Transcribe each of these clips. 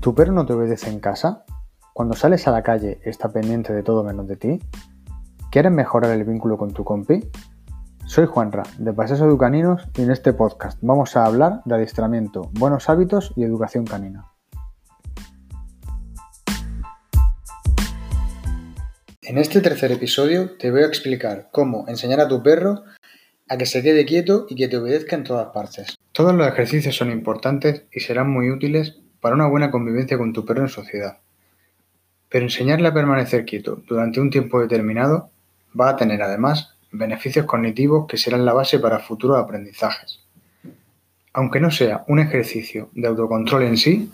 ¿Tu perro no te obedece en casa? Cuando sales a la calle está pendiente de todo menos de ti. ¿Quieres mejorar el vínculo con tu compi? Soy Juanra, de Paseos Educaninos, y en este podcast vamos a hablar de adiestramiento, buenos hábitos y educación canina. En este tercer episodio te voy a explicar cómo enseñar a tu perro a que se quede quieto y que te obedezca en todas partes. Todos los ejercicios son importantes y serán muy útiles para una buena convivencia con tu perro en sociedad. Pero enseñarle a permanecer quieto durante un tiempo determinado va a tener además beneficios cognitivos que serán la base para futuros aprendizajes. Aunque no sea un ejercicio de autocontrol en sí,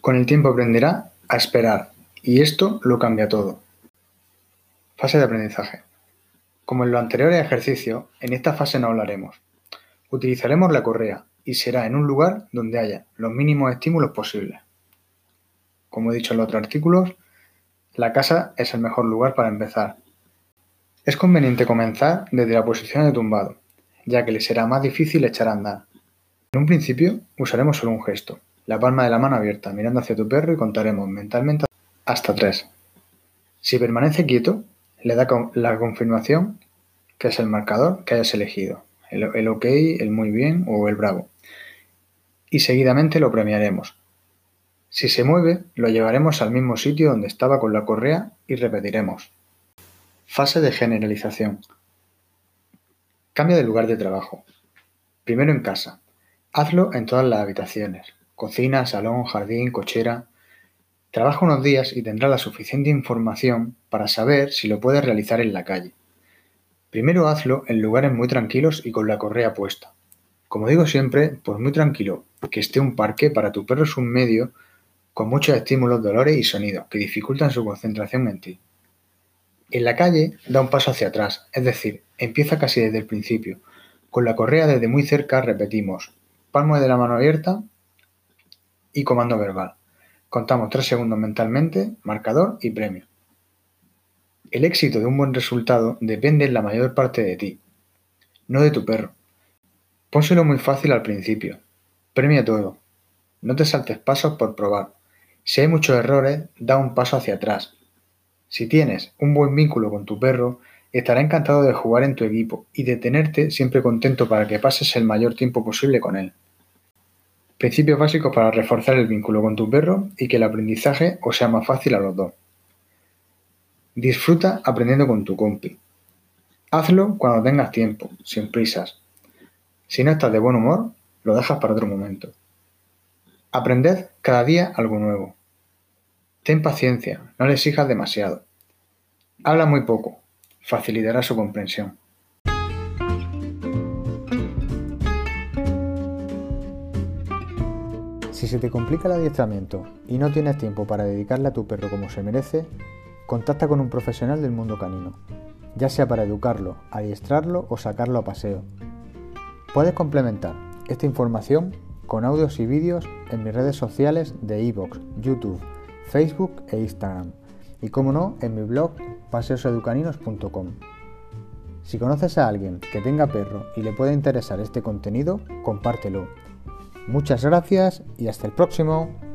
con el tiempo aprenderá a esperar y esto lo cambia todo. Fase de aprendizaje. Como en los anteriores ejercicios, en esta fase no hablaremos. Utilizaremos la correa, y será en un lugar donde haya los mínimos estímulos posibles. Como he dicho en los otros artículos, la casa es el mejor lugar para empezar. Es conveniente comenzar desde la posición de tumbado, ya que le será más difícil echar a andar. En un principio usaremos solo un gesto, la palma de la mano abierta, mirando hacia tu perro y contaremos mentalmente hasta tres. Si permanece quieto, le da la confirmación que es el marcador que hayas elegido, el, el ok, el muy bien o el bravo y seguidamente lo premiaremos. Si se mueve, lo llevaremos al mismo sitio donde estaba con la correa y repetiremos. Fase de generalización. Cambia de lugar de trabajo. Primero en casa. Hazlo en todas las habitaciones. Cocina, salón, jardín, cochera. Trabaja unos días y tendrá la suficiente información para saber si lo puedes realizar en la calle. Primero hazlo en lugares muy tranquilos y con la correa puesta. Como digo siempre, por muy tranquilo que esté un parque, para tu perro es un medio con muchos estímulos, dolores y sonidos que dificultan su concentración en ti. En la calle da un paso hacia atrás, es decir, empieza casi desde el principio. Con la correa desde muy cerca repetimos palmo de la mano abierta y comando verbal. Contamos tres segundos mentalmente, marcador y premio. El éxito de un buen resultado depende en la mayor parte de ti, no de tu perro. Pónselo muy fácil al principio. Premia todo. No te saltes pasos por probar. Si hay muchos errores, da un paso hacia atrás. Si tienes un buen vínculo con tu perro, estará encantado de jugar en tu equipo y de tenerte siempre contento para que pases el mayor tiempo posible con él. Principios básicos para reforzar el vínculo con tu perro y que el aprendizaje os sea más fácil a los dos. Disfruta aprendiendo con tu compi. Hazlo cuando tengas tiempo, sin prisas. Si no estás de buen humor, lo dejas para otro momento. Aprended cada día algo nuevo. Ten paciencia, no le exijas demasiado. Habla muy poco, facilitará su comprensión. Si se te complica el adiestramiento y no tienes tiempo para dedicarle a tu perro como se merece, contacta con un profesional del mundo canino, ya sea para educarlo, adiestrarlo o sacarlo a paseo. Puedes complementar esta información con audios y vídeos en mis redes sociales de iVoox, YouTube, Facebook e Instagram y como no en mi blog paseoseducaninos.com. Si conoces a alguien que tenga perro y le pueda interesar este contenido, compártelo. Muchas gracias y hasta el próximo.